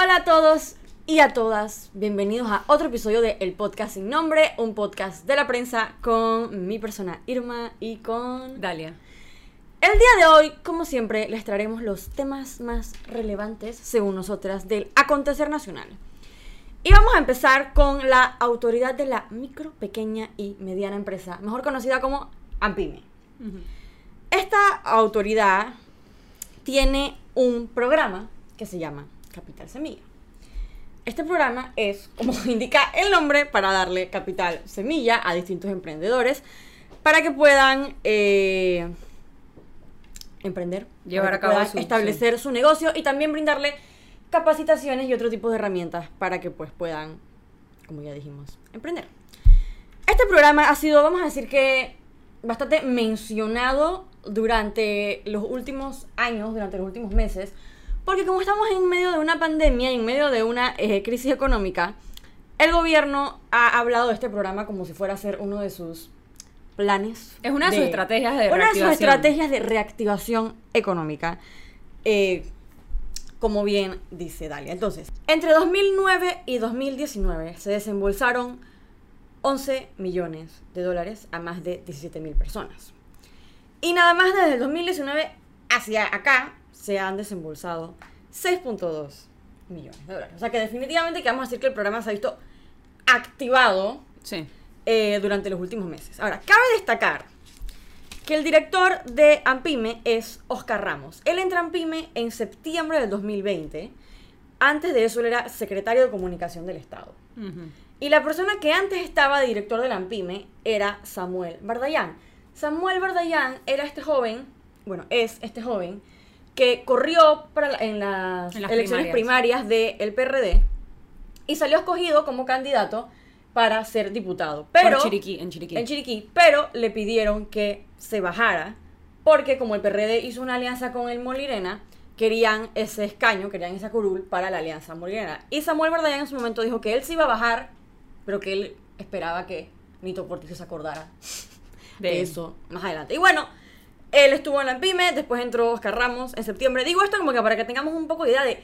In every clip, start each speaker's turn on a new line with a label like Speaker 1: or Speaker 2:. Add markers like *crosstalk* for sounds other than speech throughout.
Speaker 1: Hola a todos y a todas, bienvenidos a otro episodio de El Podcast Sin Nombre, un podcast de la prensa con mi persona Irma y con
Speaker 2: Dalia.
Speaker 1: El día de hoy, como siempre, les traeremos los temas más relevantes, según nosotras, del acontecer nacional. Y vamos a empezar con la autoridad de la micro, pequeña y mediana empresa, mejor conocida como AMPIME. Esta autoridad tiene un programa que se llama Capital Semilla. Este programa es, como *laughs* indica el nombre, para darle capital semilla a distintos emprendedores para que puedan eh, emprender,
Speaker 2: Llevar a cabo su-
Speaker 1: establecer su negocio y también brindarle capacitaciones y otro tipo de herramientas para que pues puedan, como ya dijimos, emprender. Este programa ha sido, vamos a decir que, bastante mencionado durante los últimos años, durante los últimos meses, porque como estamos en medio de una pandemia y en medio de una eh, crisis económica, el gobierno ha hablado de este programa como si fuera a ser uno de sus planes.
Speaker 2: Es una de sus estrategias de
Speaker 1: Una de sus
Speaker 2: reactivación.
Speaker 1: estrategias de reactivación económica. Eh, como bien dice Dalia. Entonces, entre 2009 y 2019 se desembolsaron 11 millones de dólares a más de 17 mil personas. Y nada más desde el 2019 hacia acá se han desembolsado 6.2 millones de dólares. O sea que definitivamente que vamos a decir que el programa se ha visto activado
Speaker 2: Sí.
Speaker 1: eh, durante los últimos meses. Ahora, cabe destacar que el director de Ampime es Oscar Ramos. Él entra a Ampime en septiembre del 2020. Antes de eso, él era secretario de comunicación del Estado. Y la persona que antes estaba de director de la AMPIME era Samuel Bardayán. Samuel Bardayán era este joven, bueno, es este joven, que corrió para la- en las,
Speaker 2: En las
Speaker 1: elecciones
Speaker 2: primarias.
Speaker 1: primarias del PRD y salió escogido como candidato para ser diputado. Pero,
Speaker 2: Chiriquí, en Chiriquí.
Speaker 1: en Chiriquí, pero le pidieron que se bajara porque como el PRD hizo una alianza con el Molirena, querían ese escaño, querían esa curul para la alianza Molirena. Y Samuel Bardallán en su momento dijo que él se iba a bajar, pero que él esperaba que Nito Portillo se acordara de
Speaker 2: De-
Speaker 1: eso más adelante. Y bueno, él estuvo en la PYME, después entró Oscar Ramos en septiembre. Digo esto como que para que tengamos un poco de idea de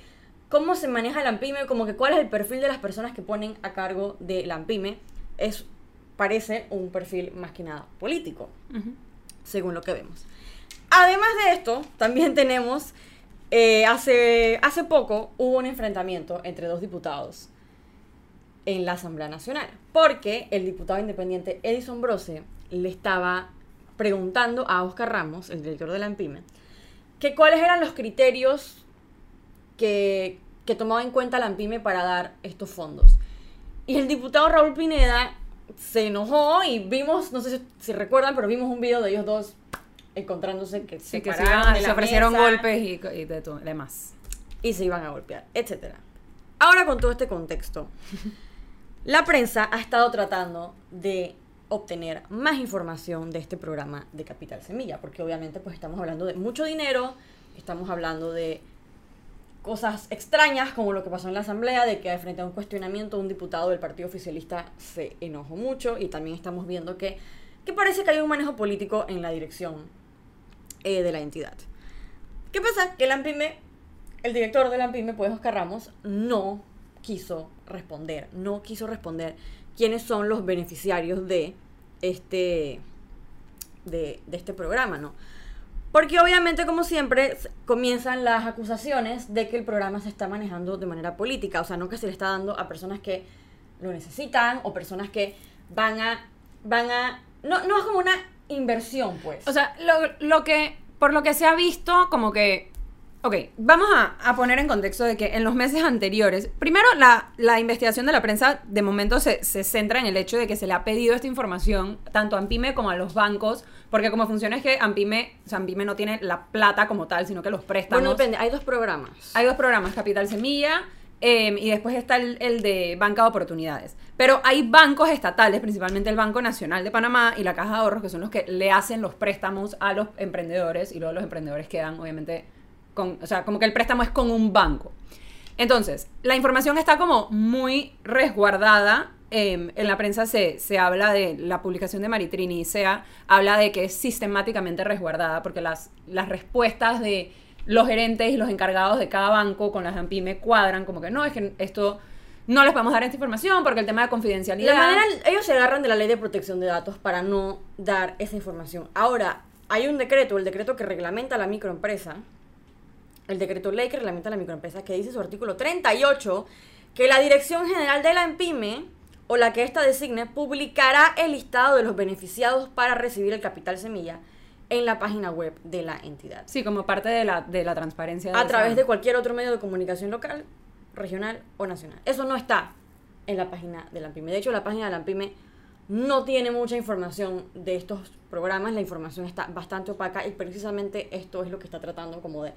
Speaker 1: cómo se maneja la PYME, como que cuál es el perfil de las personas que ponen a cargo de la PYME. Es, parece un perfil más que nada político, según lo que vemos. Además de esto, también tenemos, eh, hace, hace poco hubo un enfrentamiento entre dos diputados en la Asamblea Nacional, porque el diputado independiente Edison Brose le estaba preguntando a Oscar Ramos, el director de la EMPIME, que cuáles eran los criterios que, que tomaba en cuenta la EMPIME para dar estos fondos. Y el diputado Raúl Pineda se enojó y vimos, no sé si, si recuerdan, pero vimos un video de ellos dos encontrándose que
Speaker 2: Sí,
Speaker 1: se,
Speaker 2: que se, iban-
Speaker 1: de
Speaker 2: se ofrecieron
Speaker 1: mesa
Speaker 2: golpes y, y de todo, demás.
Speaker 1: y se iban a golpear, etcétera. Ahora con todo este contexto, *laughs* la prensa ha estado tratando de obtener más información de este programa de Capital Semilla, porque obviamente pues estamos hablando de mucho dinero, estamos hablando de cosas extrañas como lo que pasó en la asamblea, de que frente a un cuestionamiento un diputado del partido oficialista se enojó mucho y también estamos viendo que, que parece que hay un manejo político en la dirección eh, de la entidad. ¿Qué pasa? Que el AMPIME, el director del AMPIME, pues Oscar Ramos, no quiso responder, no quiso responder quiénes son los beneficiarios de este, de, de este programa, ¿no? Porque obviamente, como siempre, comienzan las acusaciones de que el programa se está manejando de manera política, o sea, no que se le está dando a personas que lo necesitan o personas que van a, van a, no, no es como una inversión, pues.
Speaker 2: O sea, lo, lo que, por lo que se ha visto, como que, ok, vamos a, a poner en contexto de que en los meses anteriores, primero la, la investigación de la prensa de momento se, se centra en el hecho de que se le ha pedido esta información tanto a Ampime como a los bancos, porque como funciona es que Ampime, o sea, Ampime no tiene la plata como tal, sino que los préstamos.
Speaker 1: bueno, depende, hay dos programas.
Speaker 2: Hay dos programas, Capital Semilla eh, y después está el, el de Banca de Oportunidades. Pero hay bancos estatales, principalmente el Banco Nacional de Panamá y la Caja de Ahorros, que son los que le hacen los préstamos a los emprendedores y luego los emprendedores quedan, obviamente, con, o sea, como que el préstamo es con un banco. Entonces, la información está como muy resguardada. eh, en la prensa se, se habla de la publicación de Maritrini SEA habla de que es sistemáticamente resguardada porque las, las respuestas de los gerentes y los encargados de cada banco con las AMPIME cuadran, como que no, es que esto no les podemos dar esta información porque el tema de confidencialidad.
Speaker 1: La manera, ellos se agarran de la ley de protección de datos para no dar esa información. Ahora, hay un decreto, el decreto que reglamenta la microempresa, el decreto ley que reglamenta la microempresa, que dice su artículo 38, que la Dirección General de la EMPIME o la que ésta designe publicará el listado de los beneficiados para recibir el capital semilla en la página web de la entidad.
Speaker 2: Sí, como parte de la, de la transparencia.
Speaker 1: a través de cualquier otro medio de comunicación local, regional o nacional. Eso no está en la página de la AMPIME. De hecho, la página de la AMPIME no tiene mucha información de estos programas, la información está bastante opaca y precisamente esto es lo que está tratando como de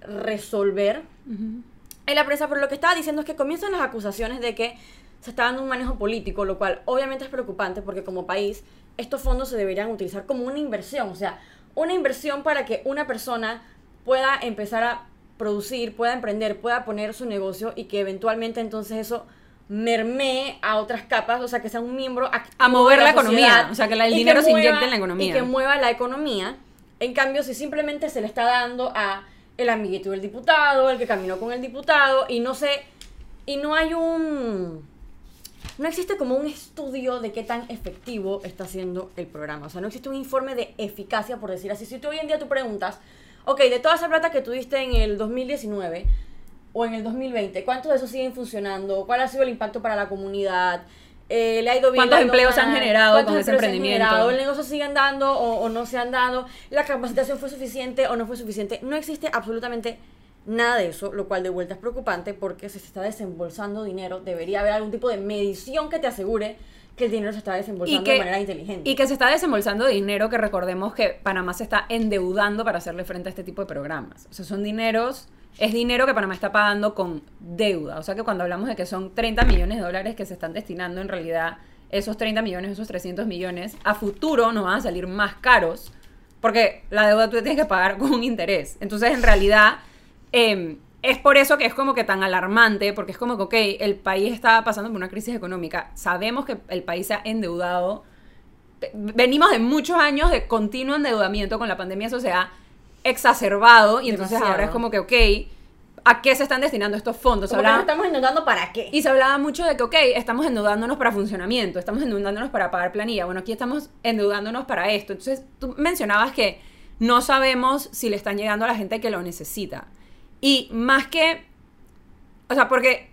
Speaker 1: resolver en la prensa, pero lo que estaba diciendo es que comienzan las acusaciones de que se está dando un manejo político, lo cual obviamente es preocupante porque como país estos fondos se deberían utilizar como una inversión, o sea, una inversión para que una persona pueda empezar a producir, pueda emprender, pueda poner su negocio y que eventualmente entonces eso mermee a otras capas, o sea, que sea un miembro activo
Speaker 2: a mover
Speaker 1: de
Speaker 2: la,
Speaker 1: la,
Speaker 2: economía, o sea, que el dinero se
Speaker 1: mueva-
Speaker 2: inyecte en la economía.
Speaker 1: Y que mueva la economía. En cambio, si simplemente se le está dando a el amiguito del diputado, el que caminó con el diputado, y no sé, y no hay un... No existe como un estudio de qué tan efectivo está siendo el programa. O sea, no existe un informe de eficacia, por decir así. Si tú hoy en día tú preguntas, ok, de toda esa plata que tuviste en el 2019 o en el 2020, ¿cuántos de esos siguen funcionando? ¿Cuál ha sido el impacto para la comunidad? Eh, ¿Le ha ido bien?
Speaker 2: ¿Cuántos
Speaker 1: ¿Le ha ido
Speaker 2: empleos han
Speaker 1: mal?
Speaker 2: generado
Speaker 1: ¿Cuántos
Speaker 2: con ese
Speaker 1: empleos se han
Speaker 2: emprendimiento?
Speaker 1: generado? ¿El negocio sigue andando o, o no se han dado? ¿La capacitación fue suficiente o no fue suficiente? No existe absolutamente nada de eso, lo cual de vuelta es preocupante porque si se está desembolsando dinero, debería haber algún tipo de medición que te asegure que el dinero se está desembolsando de manera inteligente.
Speaker 2: y que se está desembolsando dinero que recordemos que Panamá se está endeudando para hacerle frente a este tipo de programas. O sea, son dineros, es dinero que Panamá está pagando con deuda. O sea que cuando hablamos de que son 30 millones de dólares que se están destinando, en realidad esos 30 millones, esos 300 millones, a futuro nos van a salir más caros porque la deuda tú tienes que pagar con interés. Entonces, en realidad, eh, es por eso que es como que tan alarmante, porque es como que, ok, el país está pasando por una crisis económica, sabemos que el país se ha endeudado, venimos de muchos años de continuo endeudamiento con la pandemia, eso se ha exacerbado, y entonces
Speaker 1: Demasiado.
Speaker 2: ahora es como que, ok, ¿a qué se están destinando estos fondos?
Speaker 1: Que
Speaker 2: hablaba-
Speaker 1: nos estamos endeudando para qué.
Speaker 2: y se hablaba mucho de que, ok, estamos endeudándonos para funcionamiento, estamos endeudándonos para pagar planilla. Bueno, aquí estamos endeudándonos para esto. Entonces, tú mencionabas que no sabemos si le están llegando a la gente que lo necesita. Y más que, o sea, porque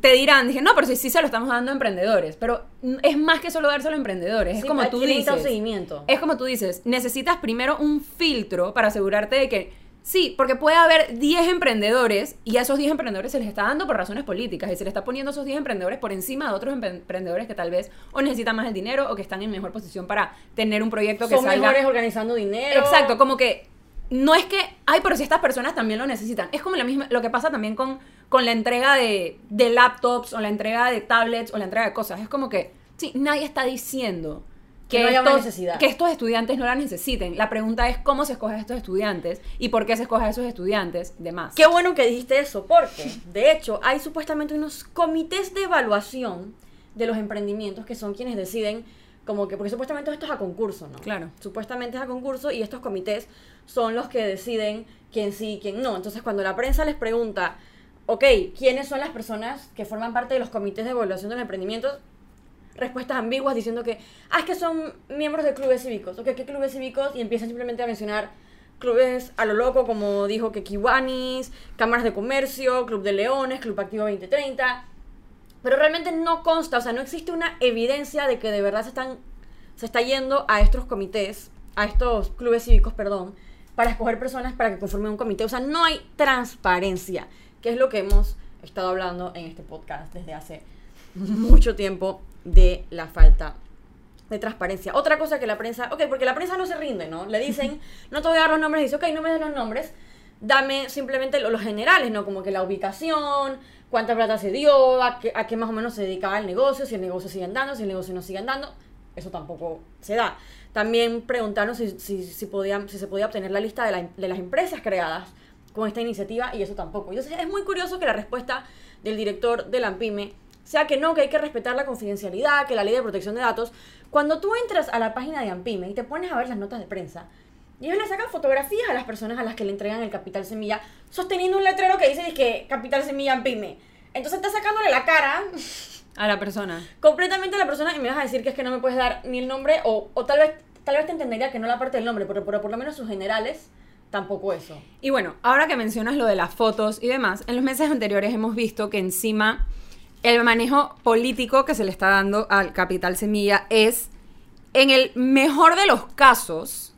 Speaker 2: te dirán, dije, no, pero si sí se lo estamos dando a emprendedores, pero es más que solo dárselo a emprendedores, es
Speaker 1: Sí,
Speaker 2: como tú dices.
Speaker 1: seguimiento.
Speaker 2: Es como tú dices, necesitas primero un filtro para asegurarte de que sí, porque puede haber 10 emprendedores y a esos 10 emprendedores se les está dando por razones políticas y se les está poniendo a esos 10 emprendedores por encima de otros empre- emprendedores que tal vez o necesitan más el dinero o que están en mejor posición para tener un proyecto que
Speaker 1: Son
Speaker 2: salga
Speaker 1: mejores organizando dinero.
Speaker 2: Exacto, como que no es que, ay, pero si estas personas también lo necesitan. Es como la misma, lo que pasa también con, con la entrega de, de laptops o la entrega de tablets o la entrega de cosas. Es como que, sí, nadie está diciendo
Speaker 1: Que no
Speaker 2: estos, que estos estudiantes no la necesiten. La pregunta es cómo se escoge a estos estudiantes y por qué se escoge a esos estudiantes de más.
Speaker 1: Qué bueno que dijiste eso, porque de hecho hay supuestamente unos comités de evaluación de los emprendimientos que son quienes deciden, como que, porque supuestamente esto es a concurso, ¿no?
Speaker 2: Claro.
Speaker 1: Supuestamente es a concurso y estos comités son los que deciden quién sí y quién no. Entonces cuando la prensa les pregunta, ok, ¿quiénes son las personas que forman parte de los comités de evaluación de los emprendimientos? respuestas ambiguas diciendo que, ah, es que son miembros de clubes cívicos, ok, ¿qué clubes cívicos? Y empiezan simplemente a mencionar clubes a lo loco, como dijo que Kiwanis, cámaras de comercio, Club de Leones, Club Activo 2030, pero realmente no consta, o sea, no existe una evidencia de que de verdad se están, se está yendo a estos comités, a estos clubes cívicos, perdón, para escoger personas para que conformen un comité, o sea, no hay transparencia, que es lo que hemos estado hablando en este podcast desde hace mucho tiempo de la falta de transparencia. Otra cosa que la prensa, ok, porque la prensa no se rinde, ¿no? Le dicen, *laughs* no te voy a dar los nombres, dice, ok, no me des los nombres, dame simplemente lo- los generales, ¿no? Como que la ubicación, cuánta plata se dio, a qué, a qué más o menos se dedicaba el negocio, si el negocio sigue andando, si el negocio no sigue andando, eso tampoco se da. También preguntaron si, si, si, podían, si se podía obtener la lista de, la- de las empresas creadas con esta iniciativa y eso tampoco. Entonces es muy curioso que la respuesta del director de la AMPIME sea que no, que hay que respetar la confidencialidad, que la ley de protección de datos. Cuando tú entras a la página de AMPIME y te pones a ver las notas de prensa, Y ellos le sacan fotografías a las personas a las que le entregan el capital semilla, sosteniendo un letrero que dice que capital semilla en pyme. Entonces está sacándole la cara
Speaker 2: A la persona.
Speaker 1: completamente a la persona y me vas a decir que es que no me puedes dar ni el nombre o, o tal vez tal vez te entendería que no la parte del nombre, pero, pero por lo menos sus generales tampoco eso.
Speaker 2: Y bueno, ahora que mencionas lo de las fotos y demás, en los meses anteriores hemos visto que encima el manejo político que se le está dando al Capital Semilla es, en el mejor de los casos,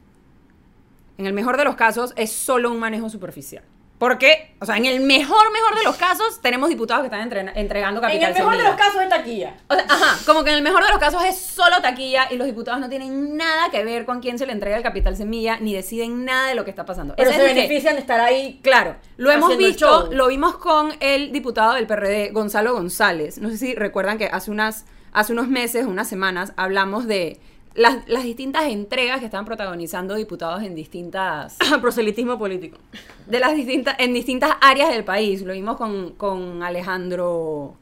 Speaker 2: en el mejor de los casos, es solo un manejo superficial. Porque, o sea, en el mejor, mejor de los casos, tenemos diputados que están entre- entregando
Speaker 1: En
Speaker 2: capital
Speaker 1: el mejor de los casos es taquilla.
Speaker 2: O sea, ajá, como que en el mejor de los casos es solo taquilla y los diputados no tienen nada que ver con quién se le entrega el capital semilla ni deciden nada de lo que está pasando.
Speaker 1: Pero
Speaker 2: Ese
Speaker 1: se
Speaker 2: es el que-
Speaker 1: benefician de estar ahí.
Speaker 2: Claro, lo hemos visto, lo vimos con el diputado del PRD, Gonzalo González. No sé si recuerdan que hace unas, hace unos meses, unas semanas, hablamos de las, las distintas entregas que estaban protagonizando diputados en distintas *laughs*
Speaker 1: Proselitismo político.
Speaker 2: de las distintas, en distintas áreas del país. Lo vimos con, con Alejandro,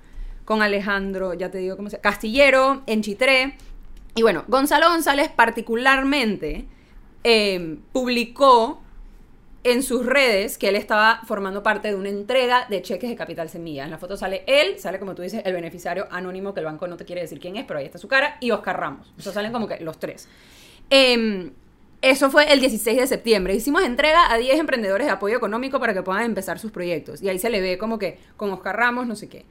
Speaker 2: con Alejandro, ya te digo cómo se Castillero, en Chitré. Y bueno, Gonzalo González particularmente eh, publicó en sus redes que él estaba formando parte de una entrega de cheques de Capital Semilla. En la foto sale él, sale como tú dices, el beneficiario anónimo, que el banco no te quiere decir quién es, pero ahí está su cara, y Oscar Ramos. O sea, salen como que los tres. Em, eso fue el 16 de septiembre. Hicimos entrega a 10 emprendedores de apoyo económico para que puedan empezar sus proyectos. Y ahí se le ve como que con Oscar Ramos, no sé qué.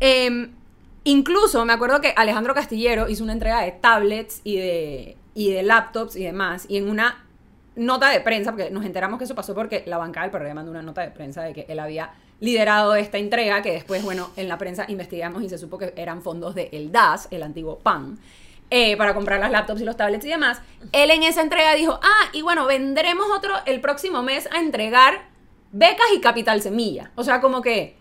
Speaker 2: Em, incluso me acuerdo que Alejandro Castillero hizo una entrega de tablets y de, y de laptops y demás. Y en una nota de prensa, porque nos enteramos que eso pasó porque la bancada del PRD mandó una nota de prensa de que él había liderado esta entrega, que después, bueno, en la prensa investigamos y se supo que eran fondos de el DAS, el antiguo PAN, eh, para comprar las laptops y los tablets y demás. Él en esa entrega dijo, ah, y bueno, vendremos otro el próximo mes a entregar becas y capital semilla. O sea, como que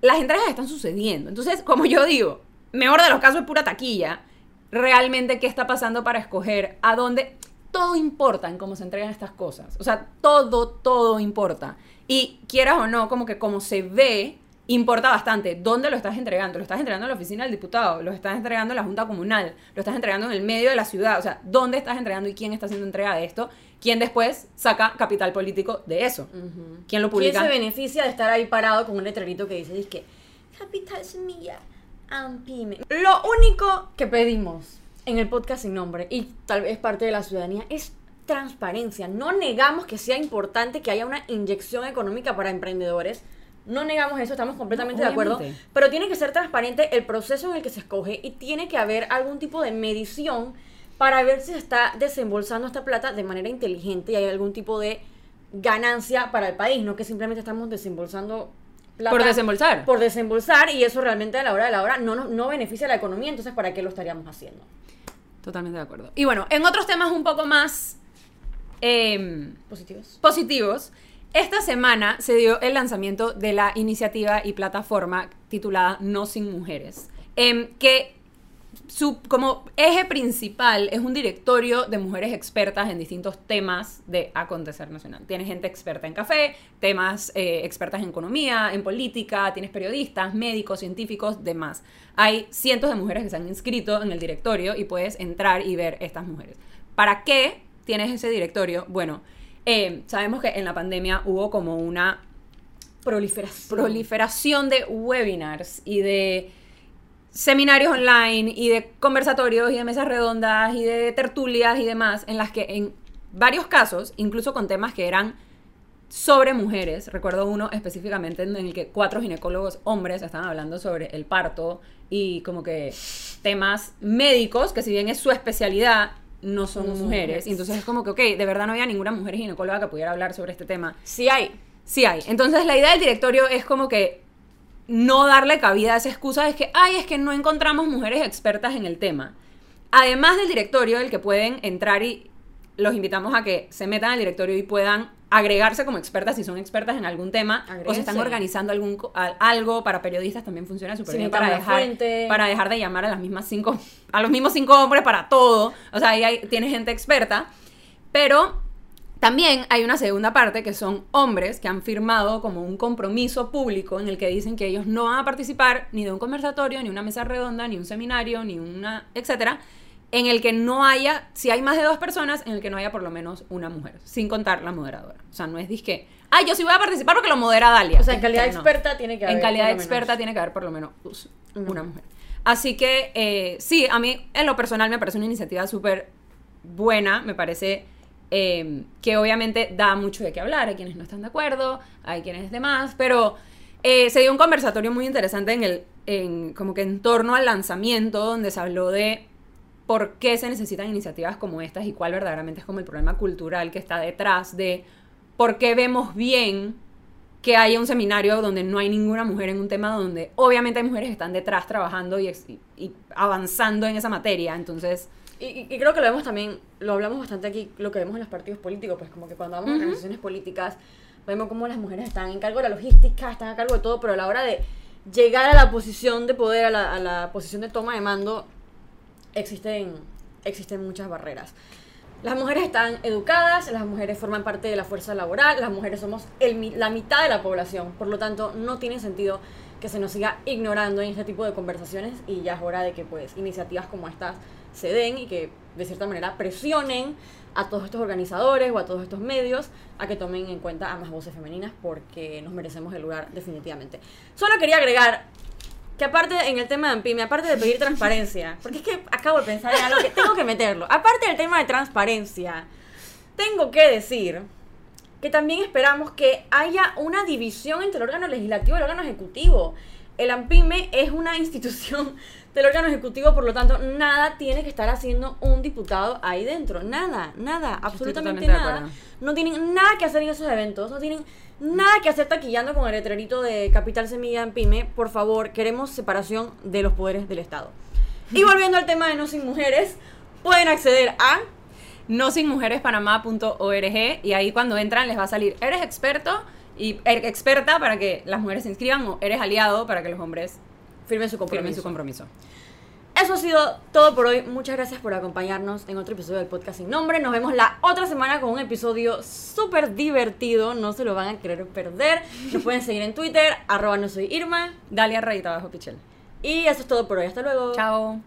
Speaker 2: las entregas están sucediendo. Entonces, como yo digo, mejor de los casos es pura taquilla. Realmente, ¿qué está pasando para escoger a dónde? Todo importa en cómo se entregan estas cosas. O sea, todo, todo importa. Y quieras o no, como que como se ve, importa bastante. ¿Dónde lo estás entregando? ¿Lo estás entregando en la oficina del diputado? ¿Lo estás entregando en la Junta Comunal? ¿Lo estás entregando en el medio de la ciudad? O sea, ¿dónde estás entregando y quién está haciendo entrega de esto? ¿Quién después saca capital político de eso? ¿Quién lo
Speaker 1: ¿Quién
Speaker 2: publica?
Speaker 1: se beneficia de estar ahí parado con un letrerito que dice, que Capital Semilla and Pyme? Lo único que pedimos en el podcast sin nombre, y tal vez parte de la ciudadanía, es transparencia. No negamos que sea importante que haya una inyección económica para emprendedores. No negamos eso, estamos completamente
Speaker 2: No,
Speaker 1: de acuerdo. Pero tiene que ser transparente el proceso en el que se escoge y tiene que haber algún tipo de medición para ver si se está desembolsando esta plata de manera inteligente y hay algún tipo de ganancia para el país, no que simplemente estamos desembolsando plata
Speaker 2: Por desembolsar.
Speaker 1: por desembolsar y eso realmente a la hora de la hora no, no, no beneficia a la economía, entonces ¿para qué lo estaríamos haciendo?
Speaker 2: Totalmente de acuerdo. Y bueno, en otros temas un poco más em,
Speaker 1: Positivos.
Speaker 2: positivos, esta semana se dio el lanzamiento de la iniciativa y plataforma titulada No Sin Mujeres, em, que su como eje principal es un directorio de mujeres expertas en distintos temas de acontecer nacional. Tienes gente experta en café, temas eh, expertas en economía, en política, tienes periodistas, médicos, científicos, demás. Hay cientos de mujeres que se han inscrito en el directorio y puedes entrar y ver estas mujeres. ¿Para qué tienes ese directorio? Bueno, eh, sabemos que en la pandemia hubo como una
Speaker 1: Proliferación.
Speaker 2: proliferación de webinars y de seminarios online y de conversatorios y de mesas redondas y de tertulias y demás, en las que en varios casos, incluso con temas que eran sobre mujeres, recuerdo uno específicamente en el que cuatro ginecólogos hombres estaban hablando sobre el parto y como que temas médicos, que si bien es su especialidad, no son
Speaker 1: No
Speaker 2: mujeres. Y entonces es como que, ok, de verdad no había ninguna mujer ginecóloga que pudiera hablar sobre este tema.
Speaker 1: Sí hay.
Speaker 2: Sí hay. Entonces la idea del directorio es como que no darle cabida a esa excusa de que, ay, es que no encontramos mujeres expertas en el tema. Además del directorio, el que pueden entrar y los invitamos a que se metan al directorio y puedan agregarse como expertas si son expertas en algún tema o se están organizando algún algo para periodistas también funciona súper bien para dejar
Speaker 1: Fuente.
Speaker 2: para dejar de llamar a las mismas cinco a los mismos cinco hombres para todo o sea ahí hay, tiene gente experta pero también hay una segunda parte que son hombres que han firmado como un compromiso público en el que dicen que ellos no van a participar ni de un conversatorio, ni una mesa redonda, ni un seminario, ni una, etcétera, en el que no haya, si hay más de dos personas, en el que no haya por lo menos una mujer, sin contar la moderadora. O sea, no es disque, ay, yo sí voy a participar porque lo modera Dalia.
Speaker 1: O sea, en calidad
Speaker 2: No.
Speaker 1: experta tiene que haber.
Speaker 2: En calidad
Speaker 1: por lo menos.
Speaker 2: experta tiene que haber por lo menos
Speaker 1: una
Speaker 2: mujer. Así que eh, sí, a mí en lo personal me parece una iniciativa súper buena, me parece eh, que obviamente da mucho de qué hablar, hay quienes no están de acuerdo, hay quienes demás, pero eh, se dio un conversatorio muy interesante en el, en, como que en torno al lanzamiento, donde se habló de por qué se necesitan iniciativas como estas y cuál verdaderamente es como el problema cultural que está detrás de por qué vemos bien que haya un seminario donde no hay ninguna mujer en un tema donde obviamente hay mujeres que están detrás trabajando y- y avanzando en esa materia. Entonces,
Speaker 1: Y, y- creo que lo vemos también, lo hablamos bastante aquí, lo que vemos en los partidos políticos, pues como que cuando vamos a
Speaker 2: Ujú.
Speaker 1: organizaciones políticas, vemos cómo las mujeres están en cargo de la logística, están a cargo de todo, pero a la hora de llegar a la posición de poder, a la, a la posición de toma de mando, existen, existen muchas barreras. Las mujeres están educadas, las mujeres forman parte de la fuerza laboral, las mujeres somos el la mitad de la población, por lo tanto no tiene sentido que se nos siga ignorando en este tipo de conversaciones y ya es hora de que pues iniciativas como estas se den y que de cierta manera presionen a todos estos organizadores o a todos estos medios a que tomen en cuenta a más voces femeninas porque nos merecemos el lugar definitivamente. Solo quería agregar que aparte en el tema de AMPIME, aparte de pedir transparencia, porque es que acabo de pensar en algo que tengo que meterlo, aparte del tema de transparencia, tengo que decir que también esperamos que haya una división entre el órgano legislativo y el órgano ejecutivo. El AMPIME es una institución *laughs* del órgano ejecutivo, por lo tanto, nada tiene que estar haciendo un diputado ahí dentro. Nada, nada, absolutamente nada. No tienen nada que hacer en esos eventos, no tienen nada que hacer taquillando con el letrerito de Capital Semilla en Pyme. Por favor, queremos separación de los poderes del Estado. Y volviendo al tema de No Sin Mujeres, pueden acceder a
Speaker 2: no sin mujerespanamá.org y ahí cuando entran les va a salir, eres experto y er- experta para que las mujeres se inscriban o eres aliado para que los hombres
Speaker 1: firmen su
Speaker 2: firmen
Speaker 1: compromiso.
Speaker 2: su compromiso.
Speaker 1: Eso ha sido todo por hoy. Muchas gracias por acompañarnos en otro episodio del podcast sin nombre. Nos vemos la otra semana con un episodio súper divertido. No se lo van a querer perder. Nos pueden seguir en Twitter, *laughs* arroba no soy Irma.
Speaker 2: Dalia Rayita Bajo Pichel.
Speaker 1: Y eso es todo por hoy. Hasta luego.
Speaker 2: Chao.